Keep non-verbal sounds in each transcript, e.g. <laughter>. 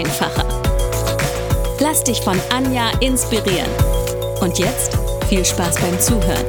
einfacher. Lass dich von Anja inspirieren. Und jetzt viel Spaß beim Zuhören.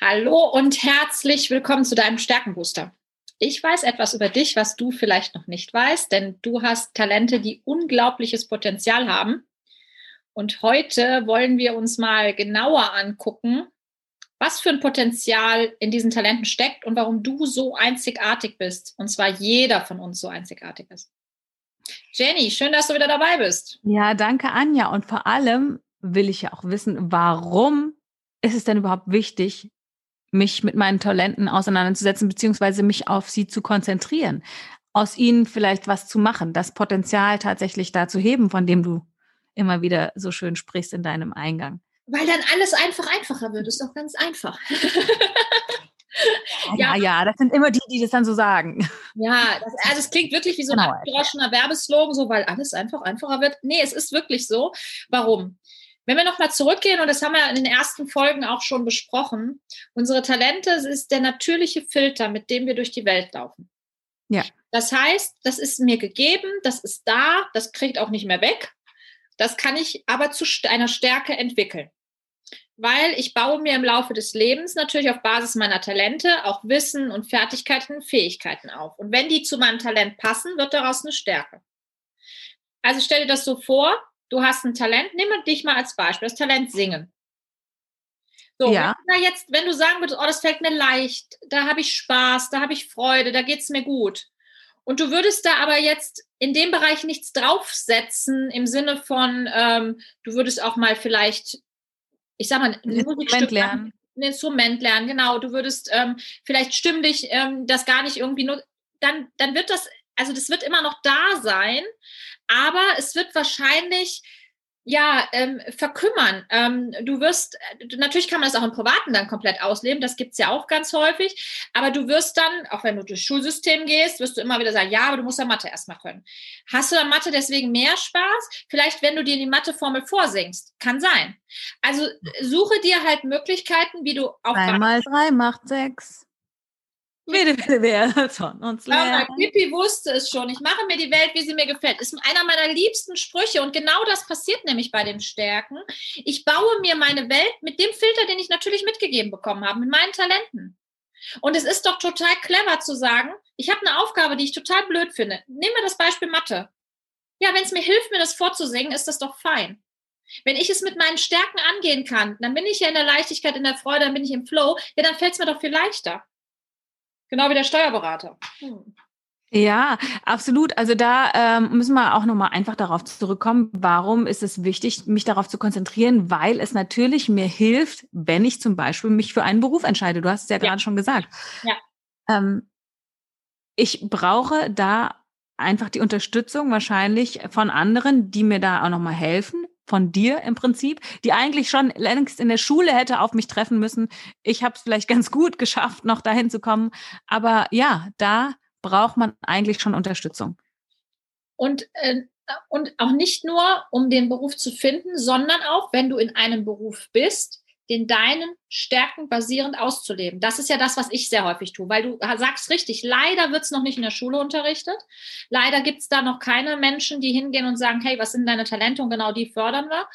Hallo und herzlich willkommen zu deinem Stärkenbooster. Ich weiß etwas über dich, was du vielleicht noch nicht weißt, denn du hast Talente, die unglaubliches Potenzial haben und heute wollen wir uns mal genauer angucken, was für ein Potenzial in diesen Talenten steckt und warum du so einzigartig bist. Und zwar jeder von uns so einzigartig ist. Jenny, schön, dass du wieder dabei bist. Ja, danke, Anja. Und vor allem will ich ja auch wissen, warum ist es denn überhaupt wichtig, mich mit meinen Talenten auseinanderzusetzen, beziehungsweise mich auf sie zu konzentrieren, aus ihnen vielleicht was zu machen, das Potenzial tatsächlich da zu heben, von dem du immer wieder so schön sprichst in deinem Eingang. Weil dann alles einfach einfacher wird. Ist doch ganz einfach. <laughs> ja, ja, ja, das sind immer die, die das dann so sagen. Ja, das, also es klingt wirklich wie so genau, ein abgedroschener Werbeslogan, so weil alles einfach einfacher wird. Nee, es ist wirklich so. Warum? Wenn wir nochmal zurückgehen, und das haben wir in den ersten Folgen auch schon besprochen, unsere Talente ist der natürliche Filter, mit dem wir durch die Welt laufen. Ja. Das heißt, das ist mir gegeben, das ist da, das kriegt auch nicht mehr weg. Das kann ich aber zu einer Stärke entwickeln. Weil ich baue mir im Laufe des Lebens natürlich auf Basis meiner Talente auch Wissen und Fertigkeiten und Fähigkeiten auf. Und wenn die zu meinem Talent passen, wird daraus eine Stärke. Also stell dir das so vor, du hast ein Talent, nimm dich mal als Beispiel, das Talent singen. So, ja. wenn, jetzt, wenn du sagen würdest, oh, das fällt mir leicht, da habe ich Spaß, da habe ich Freude, da geht es mir gut. Und du würdest da aber jetzt in dem Bereich nichts draufsetzen im Sinne von, ähm, du würdest auch mal vielleicht, ich sag mal, ein Instrument lernen. Ein Instrument lernen, genau. Du würdest ähm, vielleicht stimmlich ähm, das gar nicht irgendwie nur, dann, dann wird das, also das wird immer noch da sein, aber es wird wahrscheinlich ja, ähm, verkümmern. Ähm, du wirst, äh, natürlich kann man das auch im Privaten dann komplett ausleben, das gibt's ja auch ganz häufig, aber du wirst dann, auch wenn du durchs Schulsystem gehst, wirst du immer wieder sagen, ja, aber du musst ja Mathe erstmal können. Hast du dann Mathe deswegen mehr Spaß? Vielleicht, wenn du dir die Matheformel vorsingst. Kann sein. Also suche dir halt Möglichkeiten, wie du auch. Einmal drei macht sechs. Bitte, bitte, wer von uns lernen. Pippi wusste es schon. Ich mache mir die Welt, wie sie mir gefällt. Ist einer meiner liebsten Sprüche. Und genau das passiert nämlich bei den Stärken. Ich baue mir meine Welt mit dem Filter, den ich natürlich mitgegeben bekommen habe, mit meinen Talenten. Und es ist doch total clever zu sagen, ich habe eine Aufgabe, die ich total blöd finde. Nehmen wir das Beispiel Mathe. Ja, wenn es mir hilft, mir das vorzusingen, ist das doch fein. Wenn ich es mit meinen Stärken angehen kann, dann bin ich ja in der Leichtigkeit, in der Freude, dann bin ich im Flow, ja, dann fällt es mir doch viel leichter. Genau wie der Steuerberater. Hm. Ja, absolut. Also da ähm, müssen wir auch nochmal einfach darauf zurückkommen, warum ist es wichtig, mich darauf zu konzentrieren, weil es natürlich mir hilft, wenn ich zum Beispiel mich für einen Beruf entscheide. Du hast es ja, ja. gerade schon gesagt. Ja. Ähm, ich brauche da einfach die Unterstützung wahrscheinlich von anderen, die mir da auch nochmal helfen von dir im Prinzip, die eigentlich schon längst in der Schule hätte auf mich treffen müssen. Ich habe es vielleicht ganz gut geschafft, noch dahin zu kommen. Aber ja, da braucht man eigentlich schon Unterstützung. Und, äh, und auch nicht nur, um den Beruf zu finden, sondern auch, wenn du in einem Beruf bist, den deinen Stärken basierend auszuleben. Das ist ja das, was ich sehr häufig tue, weil du sagst richtig, leider wird es noch nicht in der Schule unterrichtet. Leider gibt es da noch keine Menschen, die hingehen und sagen, hey, was sind deine Talente und genau die fördern wir,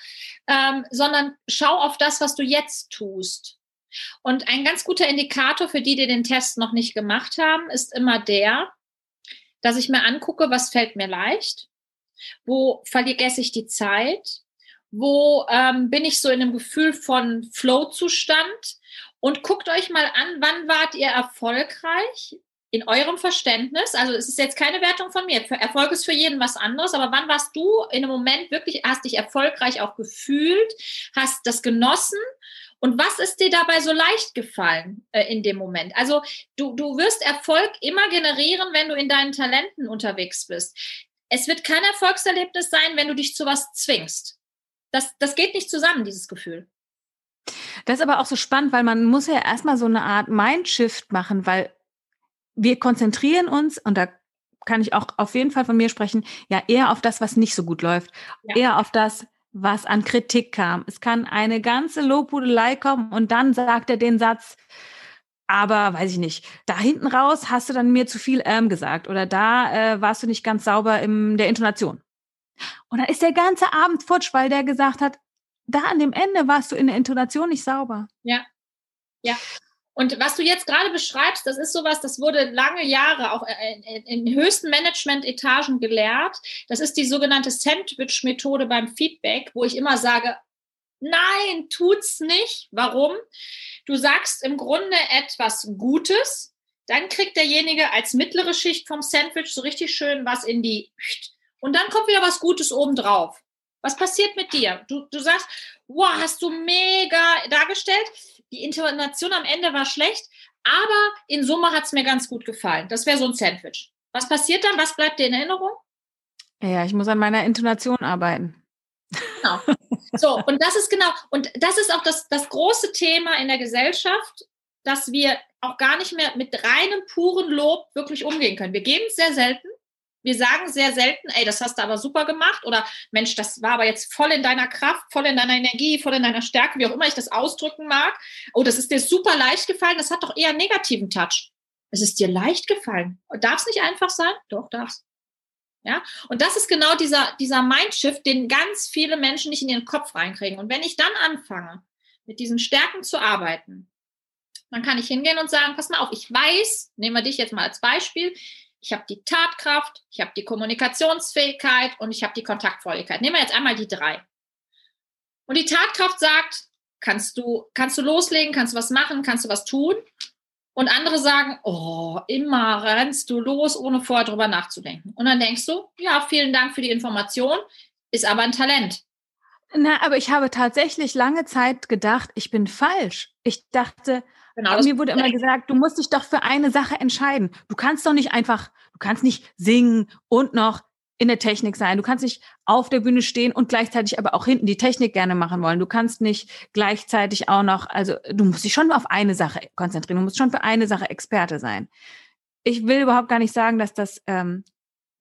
ähm, sondern schau auf das, was du jetzt tust. Und ein ganz guter Indikator für die, die den Test noch nicht gemacht haben, ist immer der, dass ich mir angucke, was fällt mir leicht, wo vergesse ich die Zeit, wo ähm, bin ich so in einem Gefühl von Flow-Zustand und guckt euch mal an, wann wart ihr erfolgreich in eurem Verständnis? Also es ist jetzt keine Wertung von mir. Erfolg ist für jeden was anderes, aber wann warst du in einem Moment wirklich, hast dich erfolgreich auch gefühlt, hast das genossen Und was ist dir dabei so leicht gefallen äh, in dem Moment? Also du, du wirst Erfolg immer generieren, wenn du in deinen Talenten unterwegs bist. Es wird kein Erfolgserlebnis sein, wenn du dich zu was zwingst. Das, das geht nicht zusammen, dieses Gefühl. Das ist aber auch so spannend, weil man muss ja erstmal so eine Art Mindshift machen, weil wir konzentrieren uns, und da kann ich auch auf jeden Fall von mir sprechen, ja eher auf das, was nicht so gut läuft, ja. eher auf das, was an Kritik kam. Es kann eine ganze Lobhudelei kommen und dann sagt er den Satz, aber weiß ich nicht, da hinten raus hast du dann mir zu viel ähm gesagt oder da äh, warst du nicht ganz sauber in der Intonation. Und dann ist der ganze Abend futsch, weil der gesagt hat, da an dem Ende warst du in der Intonation nicht sauber. Ja. Ja. Und was du jetzt gerade beschreibst, das ist sowas, das wurde lange Jahre auch äh, in, höchsten Management-Etagen gelehrt. Das ist die sogenannte Sandwich-Methode beim Feedback, wo ich immer sage, nein, tut's nicht. Warum? Du sagst im Grunde etwas Gutes, dann kriegt derjenige als mittlere Schicht vom Sandwich so richtig schön was in die und dann kommt wieder was Gutes obendrauf. Was passiert mit dir? Du, du sagst, wow, hast du mega dargestellt. Die Intonation am Ende war schlecht, aber in Summe hat es mir ganz gut gefallen. Das wäre so ein Sandwich. Was passiert dann? Was bleibt dir in Erinnerung? Ja, ich muss an meiner Intonation arbeiten. Genau. So, und das ist genau, und das ist auch das, das große Thema in der Gesellschaft, dass wir auch gar nicht mehr mit reinem, puren Lob wirklich umgehen können. Wir geben es sehr selten. Wir sagen sehr selten, ey, das hast du aber super gemacht oder Mensch, das war aber jetzt voll in deiner Kraft, voll in deiner Energie, voll in deiner Stärke, wie auch immer ich das ausdrücken mag. Oh, das ist dir super leicht gefallen, das hat doch eher einen negativen Touch. Es ist dir leicht gefallen. Darf es nicht einfach sein? Doch, darf's. Ja, und das ist genau dieser, dieser Mindshift, den ganz viele Menschen nicht in ihren Kopf reinkriegen. Und wenn ich dann anfange, mit diesen Stärken zu arbeiten, dann kann ich hingehen und sagen, pass mal auf, ich weiß, nehmen wir dich jetzt mal als Beispiel, ich habe die Tatkraft, ich habe die Kommunikationsfähigkeit und ich habe die Kontaktfreudigkeit. Nehmen wir jetzt einmal die drei. Und die Tatkraft sagt, kannst du, kannst du loslegen, kannst du was machen, kannst du was tun? Und andere sagen, oh, immer rennst du los, ohne vorher drüber nachzudenken. Und dann denkst du, ja, vielen Dank für die Information, ist aber ein Talent. Na, aber ich habe tatsächlich lange Zeit gedacht, ich bin falsch. Ich dachte, Genau, mir wurde immer gesagt, du musst dich doch für eine Sache entscheiden. Du kannst doch nicht einfach, du kannst nicht singen und noch in der Technik sein. Du kannst nicht auf der Bühne stehen und gleichzeitig aber auch hinten die Technik gerne machen wollen. Du kannst nicht gleichzeitig auch noch, also du musst dich schon auf eine Sache konzentrieren. Du musst schon für eine Sache Experte sein. Ich will überhaupt gar nicht sagen, dass das ähm,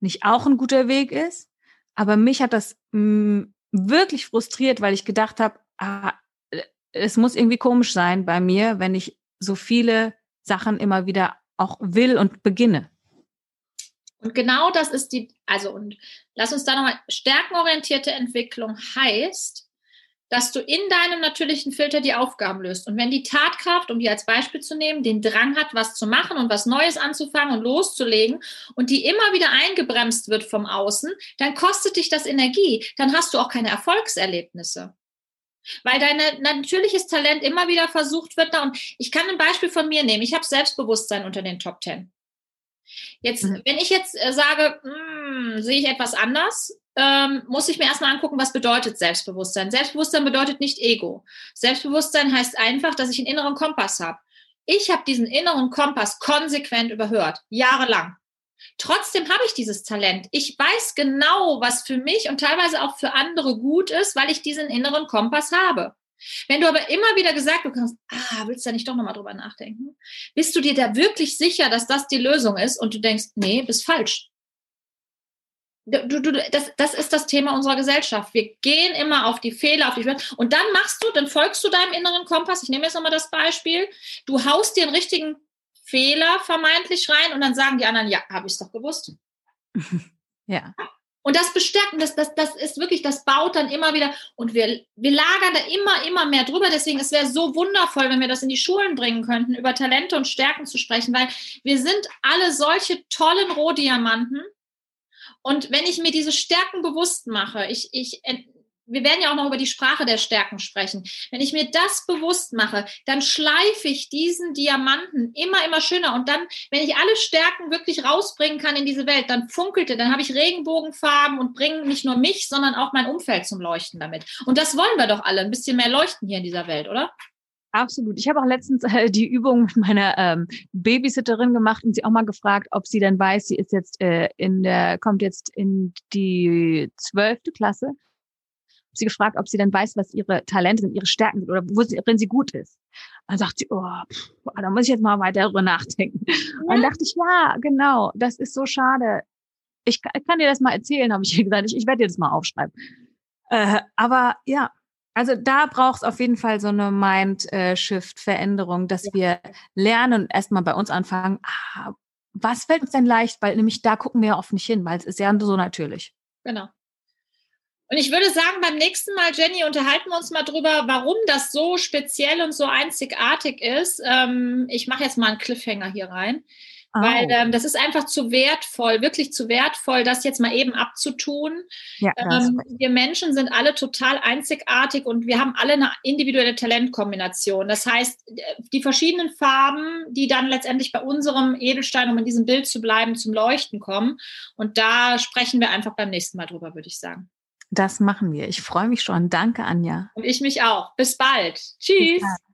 nicht auch ein guter Weg ist, aber mich hat das mh, mm, wirklich frustriert, weil ich gedacht habe, ah, äh, es muss irgendwie komisch sein bei mir, wenn ich so viele Sachen immer wieder auch will und beginne. Und genau das ist die, also und lass uns da nochmal, stärkenorientierte Entwicklung heißt, dass du in deinem natürlichen Filter die Aufgaben löst. Und wenn die Tatkraft, um die als Beispiel zu nehmen, den Drang hat, was zu machen und was Neues anzufangen und loszulegen und die immer wieder eingebremst wird vom Außen, dann kostet dich das Energie. Dann hast du auch keine Erfolgserlebnisse weil dein natürliches Talent immer wieder versucht wird. Und ich kann ein Beispiel von mir nehmen. Ich habe Selbstbewusstsein unter den Top Ten. Jetzt, mhm. wenn ich jetzt äh, sage, hm, sehe ich etwas anders, ähm, muss ich mir erstmal angucken, was bedeutet Selbstbewusstsein. Selbstbewusstsein bedeutet nicht Ego. Selbstbewusstsein heißt einfach, dass ich einen inneren Kompass habe. Ich habe diesen inneren Kompass konsequent überhört, jahrelang. Trotzdem habe ich dieses Talent. Ich weiß genau, was für mich und teilweise auch für andere gut ist, weil ich diesen inneren Kompass habe. Wenn du aber immer wieder gesagt bekommst, ah, willst du da nicht doch nochmal drüber nachdenken? Bist du dir da wirklich sicher, dass das die Lösung ist und du denkst, nee, bist falsch. Du, du, das, das ist das Thema unserer Gesellschaft. Wir gehen immer auf die Fehler, auf die Fehler. Und dann machst du, dann folgst du deinem inneren Kompass. Ich nehme jetzt nochmal das Beispiel. Du haust dir einen richtigen Fehler vermeintlich rein und dann sagen die anderen, ja, habe ich es doch gewusst. <laughs> ja. Und das bestärkt, das, das, das ist wirklich, das baut dann immer wieder und wir, wir lagern da immer, immer mehr drüber. Deswegen, es wäre so wundervoll, wenn wir das in die Schulen bringen könnten, über Talente und Stärken zu sprechen, weil wir sind alle solche tollen Rohdiamanten. Und wenn ich mir diese Stärken bewusst mache, ich, ich wir werden ja auch noch über die Sprache der Stärken sprechen. Wenn ich mir das bewusst mache, dann schleife ich diesen Diamanten immer, immer schöner. Und dann, wenn ich alle Stärken wirklich rausbringen kann in diese Welt, dann funkelte, dann habe ich Regenbogenfarben und bringe nicht nur mich, sondern auch mein Umfeld zum Leuchten damit. Und das wollen wir doch alle, ein bisschen mehr leuchten hier in dieser Welt, oder? Absolut. Ich habe auch letztens äh, die Übung mit meiner ähm, Babysitterin gemacht und sie auch mal gefragt, ob sie denn weiß, sie ist jetzt äh, in der, kommt jetzt in die zwölfte Klasse. Sie gefragt, ob sie denn weiß, was ihre Talente sind, ihre Stärken sind oder worin sie gut ist. dann sagt sie, oh, pff, da muss ich jetzt mal weiter darüber nachdenken. Ja. Und dann dachte ich, ja, genau, das ist so schade. Ich, ich kann dir das mal erzählen, habe ich ihr gesagt. Ich, ich werde dir das mal aufschreiben. Äh, aber ja, also da braucht es auf jeden Fall so eine Mind-Shift-Veränderung, dass ja. wir lernen und erstmal bei uns anfangen, ah, was fällt uns denn leicht? Weil nämlich da gucken wir ja oft nicht hin, weil es ist ja so natürlich. Genau. Und ich würde sagen, beim nächsten Mal, Jenny, unterhalten wir uns mal drüber, warum das so speziell und so einzigartig ist. Ähm, ich mache jetzt mal einen Cliffhanger hier rein. Oh. Weil ähm, das ist einfach zu wertvoll, wirklich zu wertvoll, das jetzt mal eben abzutun. Ja, ähm, wir Menschen sind alle total einzigartig und wir haben alle eine individuelle Talentkombination. Das heißt, die verschiedenen Farben, die dann letztendlich bei unserem Edelstein, um in diesem Bild zu bleiben, zum Leuchten kommen. Und da sprechen wir einfach beim nächsten Mal drüber, würde ich sagen. Das machen wir. Ich freue mich schon. Danke, Anja. Und ich mich auch. Bis bald. Tschüss. Bis